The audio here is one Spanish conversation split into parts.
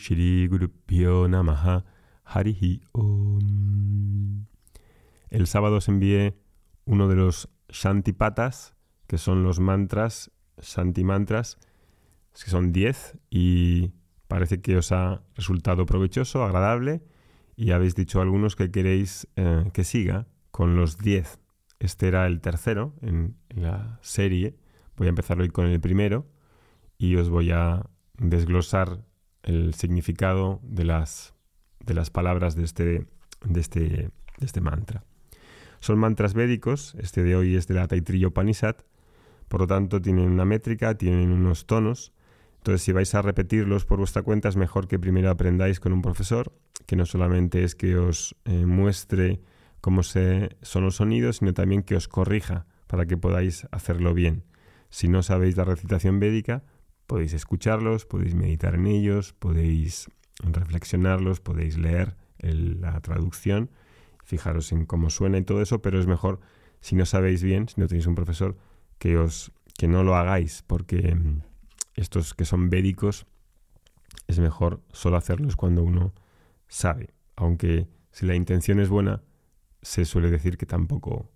Shri Gurupyo Namaha Harihi Om. El sábado os envié uno de los Shantipatas, que son los mantras, Shanti mantras, que son 10 y parece que os ha resultado provechoso, agradable y habéis dicho algunos que queréis eh, que siga con los 10. Este era el tercero en, la serie. Voy a empezar hoy con el primero y os voy a desglosar el significado de las, de las palabras de este, de, este, de este mantra. Son mantras védicos, este de hoy es de la Taitriya Upanishad, por lo tanto tienen una métrica, tienen unos tonos, entonces si vais a repetirlos por vuestra cuenta es mejor que primero aprendáis con un profesor, que no solamente es que os eh, muestre cómo se, son los sonidos, sino también que os corrija para que podáis hacerlo bien. Si no sabéis la recitación védica, podéis escucharlos, podéis meditar en ellos, podéis reflexionarlos, podéis leer la traducción, fijaros en cómo suena y todo eso, pero es mejor, si no sabéis bien, si no tenéis un profesor, que, os, que no lo hagáis, porque mm, estos que son védicos es mejor solo hacerlos cuando uno sabe, aunque si la intención es buena, se suele decir que tampoco,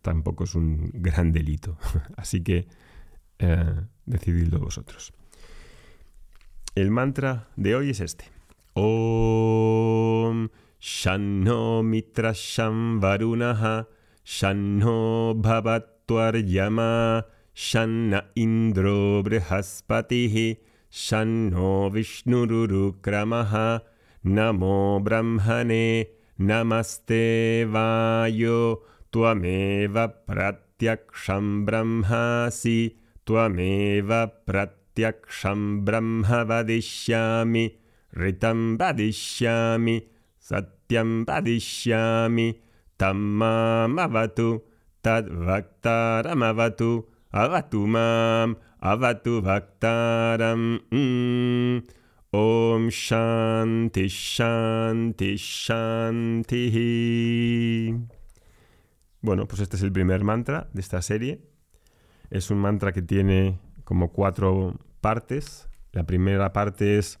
tampoco es un gran delito. Así que eh, decididlo vosotros. El mantra de hoy es este. Om Shanno Mitra Varunaha Shanno Yama Shanna Indro Brihaspatihi Shanno Vishnurukramaha Namo Brahmane Namaste Vayo Tuameva Pratyaksham Brahmasi Tuameva Pratyaksham Brahma Vadishyami Ritam Vadishyami Satyam Vadishyami Tammam Avatu Tad Vaktaram Avatu Avatu Mam Avatu Vaktaram mm. Om Shanti Shanti Shanti. Bueno, pues este es el primer mantra de esta serie. Es un mantra que tiene como cuatro partes. La primera parte es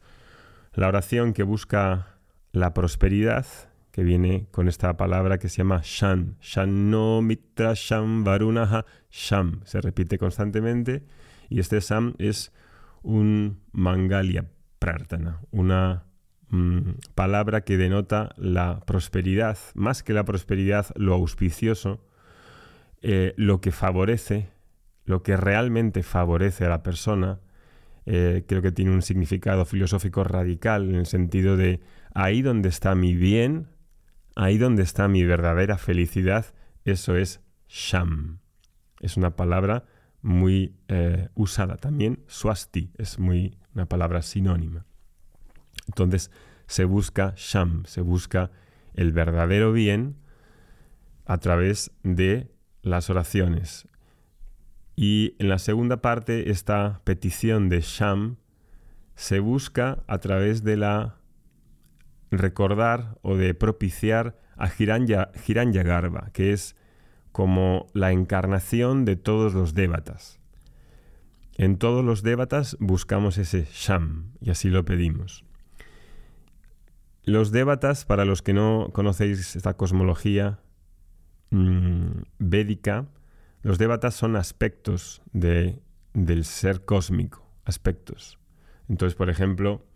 la oración que busca la prosperidad, que viene con esta palabra que se llama Shan. Shan no mitra Shan varunaha Sham. Se repite constantemente. Y este Sham es un mangalia prartana, una mm, palabra que denota la prosperidad, más que la prosperidad, lo auspicioso, eh, lo que favorece, lo que realmente favorece a la persona, eh, creo que tiene un significado filosófico radical en el sentido de ahí donde está mi bien, ahí donde está mi verdadera felicidad, eso es sham. Es una palabra muy eh, usada también. Swasti es muy una palabra sinónima. Entonces se busca sham, se busca el verdadero bien a través de las oraciones. Y en la segunda parte, esta petición de sham se busca a través de la recordar o de propiciar a Hiranya, Garba, que es como la encarnación de todos los dévatas. En todos los dévatas buscamos ese Sham y así lo pedimos. Los dévatas, para los que no conocéis esta cosmología mm, védica, los dévatas son aspectos de, del ser cósmico, aspectos. Entonces, por ejemplo,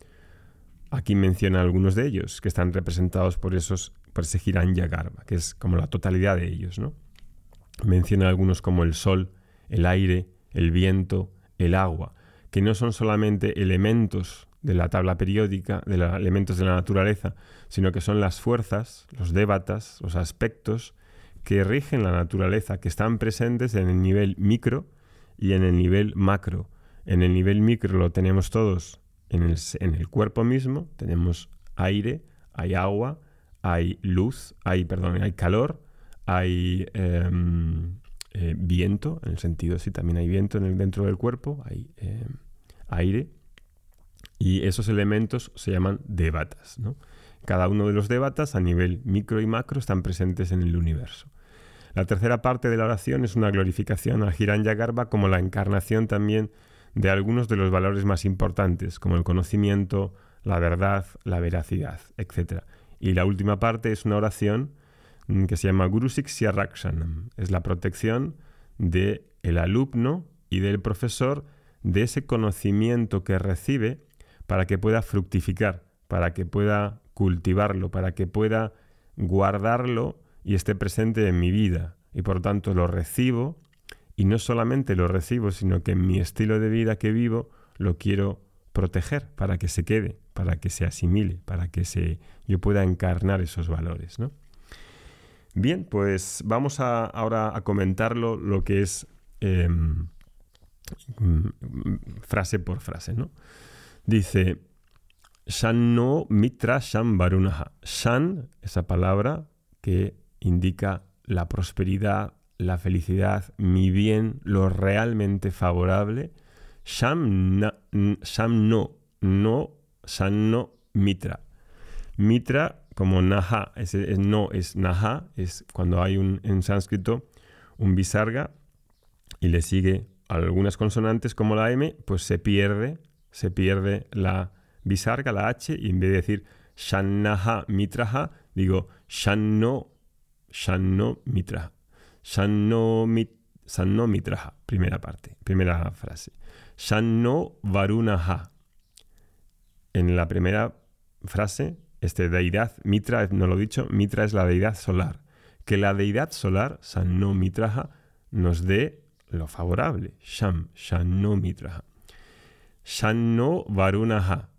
aquí menciona algunos de ellos que están representados por esos por ese Hiranya Garba, que es como la totalidad de ellos, ¿no? Menciona algunos como el sol, el aire, el viento, el agua, que no son solamente elementos de la tabla periódica, de los elementos de la naturaleza, sino que son las fuerzas, los débatas, los aspectos que rigen la naturaleza, que están presentes en el nivel micro y en el nivel macro. En el nivel micro lo tenemos todos en el, en el cuerpo mismo, tenemos aire, hay agua, hay luz, hay, perdón, hay calor, hay em, eh, viento, en el sentido, si también hay viento en el, dentro del cuerpo, hay eh, aire, y esos elementos se llaman debatas. Cada uno de los debatas a nivel micro y macro están presentes en el universo. La tercera parte de la oración es una glorificación a Hiranya Garba como la encarnación también de algunos de los valores más importantes, como el conocimiento, la verdad, la veracidad, etc. Y la última parte es una oración mm, que se llama Guru Siksya Rakshanam. Es la protección del el alumno y del profesor de ese conocimiento que recibe para que pueda fructificar, para que pueda cultivarlo, para que pueda guardarlo y esté presente en mi vida. Y por tanto lo recibo y no solamente lo recibo, sino que en mi estilo de vida que vivo lo quiero proteger para que se quede, para que se asimile, para que se, yo pueda encarnar esos valores. ¿no? Bien, pues vamos a, ahora a comentarlo lo que es em, mm, frase por frase. ¿no? Dice, Shan no mitra shan varunaha. Shan, esa palabra que indica la prosperidad, la felicidad, mi bien, lo realmente favorable. Sham, no, no, Shan no mitra. Mitra, como naha, no es naha, es cuando hay un, en sánscrito un visarga y le sigue algunas consonantes como la M, pues se pierde, se pierde la visarga, la H, y en vez de decir Shannaha Mitraha, digo Shanno, Shanno Mitraha. Shanno, mit, Mitraha, primera parte, primera frase. Shanno Varunaha. En la primera frase, este deidad, Mitra, no lo he dicho, Mitra es la deidad solar. Que la deidad solar, Shanno Mitraha, nos dé lo favorable. Sham, Shanno Mitraha. Shanno Varunaha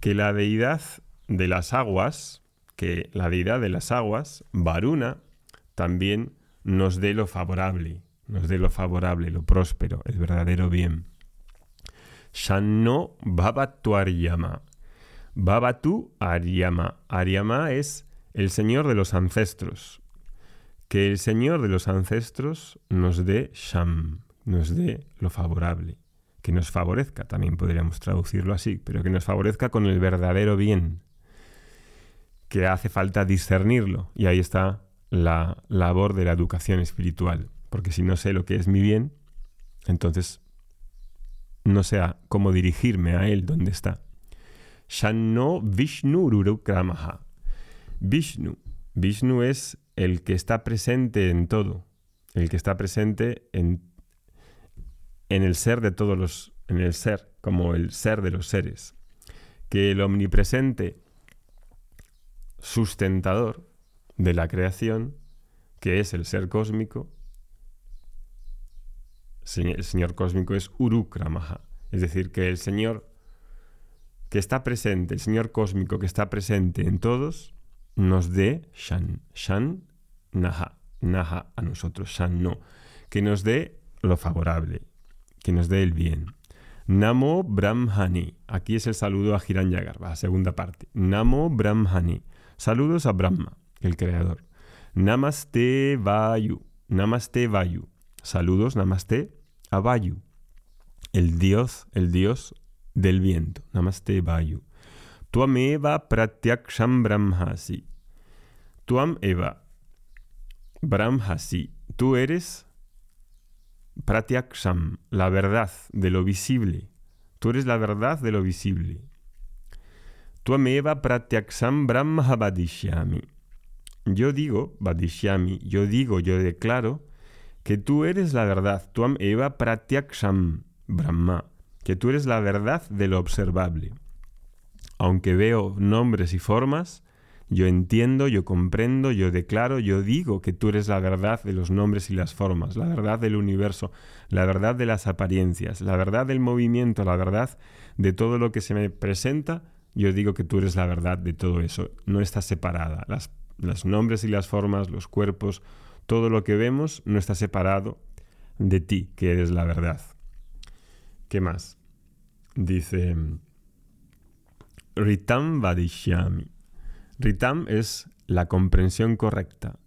que la deidad de las aguas, que la deidad de las aguas, Varuna, también nos dé lo favorable, nos dé lo favorable, lo próspero, el verdadero bien. Shanno Babatu Aryama. Babatu Aryama. Aryama es el Señor de los ancestros. Que el Señor de los ancestros nos dé Sham, nos dé lo favorable que nos favorezca, también podríamos traducirlo así, pero que nos favorezca con el verdadero bien, que hace falta discernirlo. Y ahí está la labor de la educación espiritual, porque si no sé lo que es mi bien, entonces no sé cómo dirigirme a él donde está. Shanno Vishnu Rurukramaha. Vishnu. Vishnu es el que está presente en todo, el que está presente en en el ser de todos los, en el ser, como el ser de los seres. Que el omnipresente sustentador de la creación, que es el ser cósmico, el Señor cósmico es Urukramaha, es decir, que el Señor que está presente, el Señor cósmico que está presente en todos, nos dé Shan, Shan, Naha, Naha a nosotros, Shan no, que nos dé lo favorable, que nos dé el bien. Namo Brahmani. Aquí es el saludo a Hiranyagar, la segunda parte. Namo Brahmani. Saludos a Brahma, el creador. Namaste Vayu. Namaste Vayu. Saludos, Namaste a Vayu, el dios, el dios del viento. Namaste Vayu. Tuam eva pratyaksham brahmasi. Tuam eva brahmasi. Tú eres Pratyaksham, la verdad de lo visible. Tú eres la verdad de lo visible. Tuameva pratyaksham brahma vadishyami. Yo digo, vadishyami, yo digo, yo declaro que tú eres la verdad. Tuam eva pratyaksham brahma, que tú eres la verdad de lo observable. Aunque veo nombres y formas, yo entiendo, yo comprendo, yo declaro, yo digo que tú eres la verdad de los nombres y las formas, la verdad del universo, la verdad de las apariencias, la verdad del movimiento, la verdad de todo lo que se me presenta. Yo digo que tú eres la verdad de todo eso. No está separada. Las, los nombres y las formas, los cuerpos, todo lo que vemos no está separado de ti, que eres la verdad. ¿Qué más? Dice Ritam Vadishyami. Ritam es la comprensión correcta.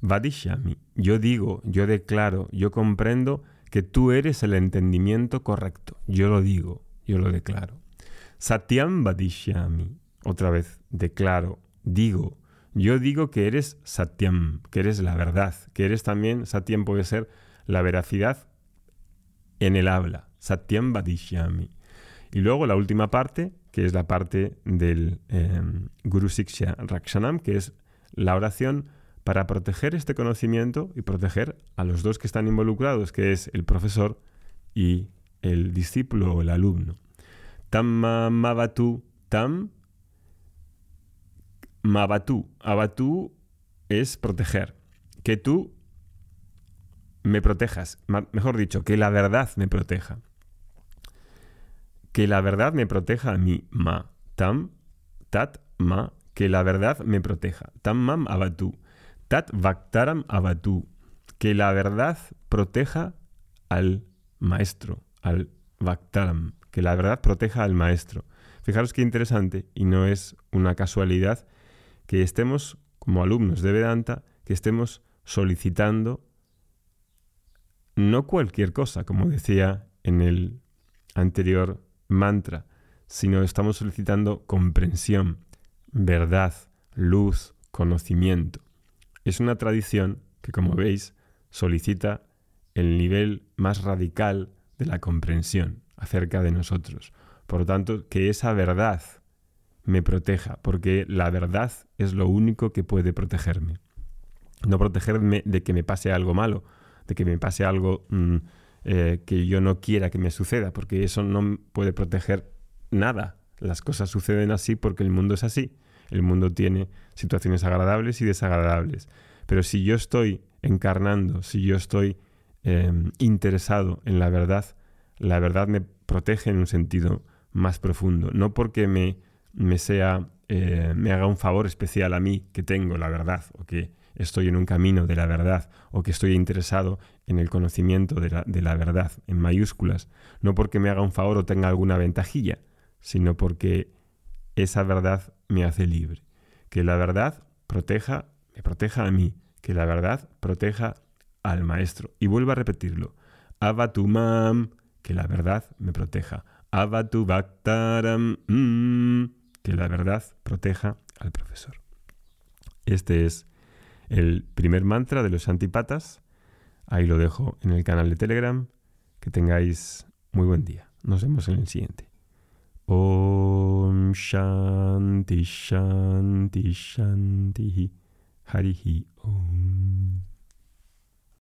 Vadishyami, yo digo, yo declaro, yo comprendo que tú eres el entendimiento correcto. Yo lo digo, yo lo declaro. Satyam Vadishyami, otra vez, declaro, digo, yo digo que eres Satyam, que eres la verdad, que eres también, Satyam puede ser la veracidad en el habla. Satyam Vadishyami. Y luego la última parte, que es la parte del em, Guru Siksha Rakshanam, que es la oración para proteger este conocimiento y proteger a los dos que están involucrados, que es el profesor y el discípulo o el alumno. Tam mavatu tam mavatu. Abatu es proteger. Que tú me protejas. Mejor dicho, que la verdad me proteja. Que la verdad me proteja a mí. Ma. Tam. Tat. Ma. Que la verdad me proteja. Tam mam abatu. Tat vaktaram abatu. Que la verdad proteja al maestro, al vaktaram. Que la verdad proteja al maestro. Fijaros qué interesante y no es una casualidad que estemos como alumnos de Vedanta, que estemos solicitando no cualquier cosa, como decía en el anterior mantra, sino estamos solicitando comprensión, verdad, luz, conocimiento. Es una tradición que, como veis, solicita el nivel más radical de la comprensión acerca de nosotros. Por lo tanto, que esa verdad me proteja, porque la verdad es lo único que puede protegerme. No protegerme de que me pase algo malo, de que me pase algo mm, eh, que yo no quiera que me suceda, porque eso no puede proteger nada. Las cosas suceden así porque el mundo es así. El mundo tiene situaciones agradables y desagradables. Pero si yo estoy encarnando, si yo estoy em, interesado en la verdad, la verdad me protege en un sentido más profundo. No porque me, me sea, eh, me haga un favor especial a mí que tengo la verdad o que estoy en un camino de la verdad o que estoy interesado en el conocimiento de la, verdad, en mayúsculas, no porque me haga un favor o tenga alguna ventajilla, sino porque esa verdad me hace libre. Que la verdad proteja, me proteja a mí, que la verdad proteja al maestro. Y vuelvo a repetirlo. Avatumam, que la verdad me proteja. Avatu Bhaktaram, mm, la verdad proteja al profesor. Este es el primer mantra de los antipatas. Ahí lo dejo en el canal de Telegram. Que tengáis muy buen día. Nos vemos en el siguiente. Om Shanti Shanti Shanti Harihi Om.